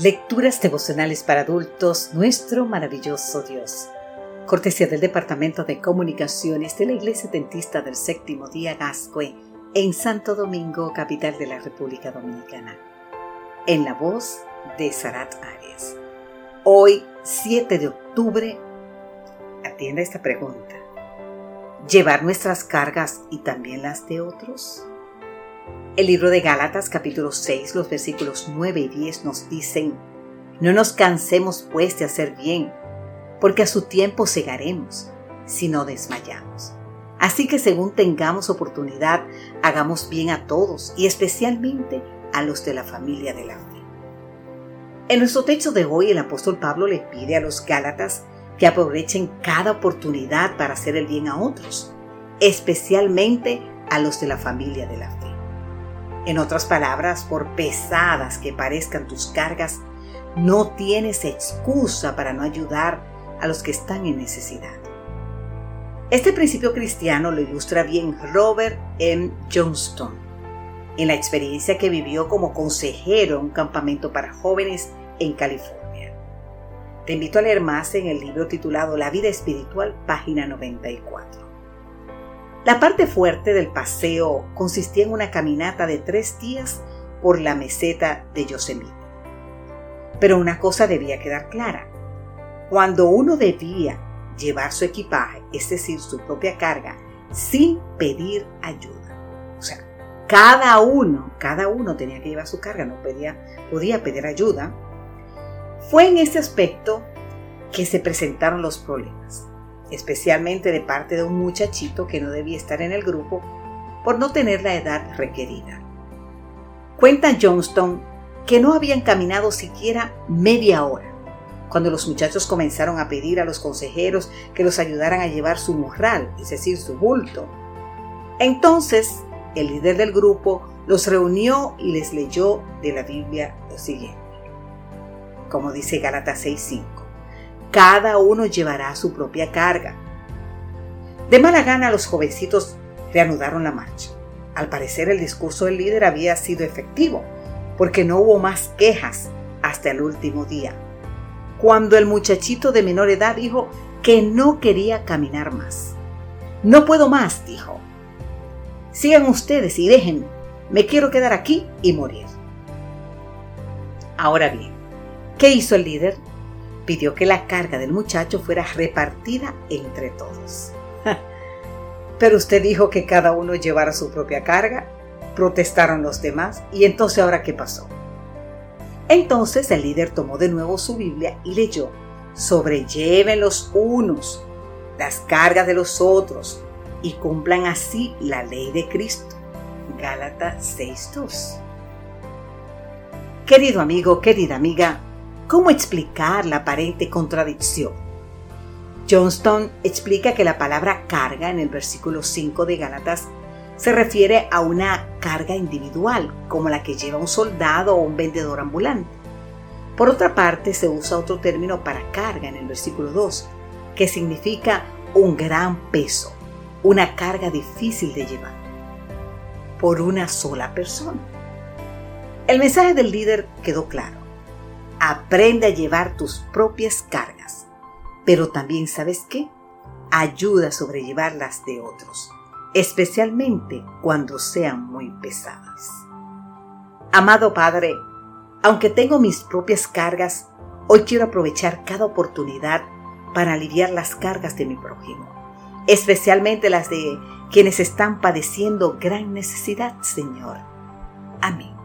Lecturas devocionales para adultos, nuestro maravilloso Dios. Cortesía del Departamento de Comunicaciones de la Iglesia Dentista del Séptimo Día Gascue en Santo Domingo, capital de la República Dominicana. En la voz de Sarat Arias. Hoy, 7 de octubre, atienda esta pregunta. ¿Llevar nuestras cargas y también las de otros? El libro de Gálatas capítulo 6, los versículos 9 y 10 nos dicen, No nos cansemos pues de hacer bien, porque a su tiempo segaremos, si no desmayamos. Así que según tengamos oportunidad, hagamos bien a todos y especialmente a los de la familia de la fe. En nuestro texto de hoy el apóstol Pablo le pide a los Gálatas que aprovechen cada oportunidad para hacer el bien a otros, especialmente a los de la familia de la. En otras palabras, por pesadas que parezcan tus cargas, no tienes excusa para no ayudar a los que están en necesidad. Este principio cristiano lo ilustra bien Robert M. Johnston en la experiencia que vivió como consejero en un campamento para jóvenes en California. Te invito a leer más en el libro titulado La vida espiritual, página 94. La parte fuerte del paseo consistía en una caminata de tres días por la meseta de Yosemite. Pero una cosa debía quedar clara. Cuando uno debía llevar su equipaje, es decir, su propia carga, sin pedir ayuda. O sea, cada uno, cada uno tenía que llevar su carga, no podía, podía pedir ayuda. Fue en ese aspecto que se presentaron los problemas especialmente de parte de un muchachito que no debía estar en el grupo por no tener la edad requerida. Cuenta Johnston que no habían caminado siquiera media hora cuando los muchachos comenzaron a pedir a los consejeros que los ayudaran a llevar su morral, es decir, su bulto. Entonces, el líder del grupo los reunió y les leyó de la Biblia lo siguiente. Como dice Gálatas 6:5 cada uno llevará su propia carga. De mala gana los jovencitos reanudaron la marcha. Al parecer el discurso del líder había sido efectivo, porque no hubo más quejas hasta el último día, cuando el muchachito de menor edad dijo que no quería caminar más. No puedo más, dijo. Sigan ustedes y déjenme. Me quiero quedar aquí y morir. Ahora bien, ¿qué hizo el líder? Pidió que la carga del muchacho fuera repartida entre todos. Pero usted dijo que cada uno llevara su propia carga. Protestaron los demás. ¿Y entonces ahora qué pasó? Entonces el líder tomó de nuevo su Biblia y leyó, sobrelleven los unos las cargas de los otros y cumplan así la ley de Cristo. Gálatas 6.2. Querido amigo, querida amiga, ¿Cómo explicar la aparente contradicción? Johnston explica que la palabra carga en el versículo 5 de Gálatas se refiere a una carga individual, como la que lleva un soldado o un vendedor ambulante. Por otra parte, se usa otro término para carga en el versículo 2, que significa un gran peso, una carga difícil de llevar, por una sola persona. El mensaje del líder quedó claro. Aprende a llevar tus propias cargas, pero también sabes qué? Ayuda a sobrellevar las de otros, especialmente cuando sean muy pesadas. Amado Padre, aunque tengo mis propias cargas, hoy quiero aprovechar cada oportunidad para aliviar las cargas de mi prójimo, especialmente las de quienes están padeciendo gran necesidad, Señor. Amén.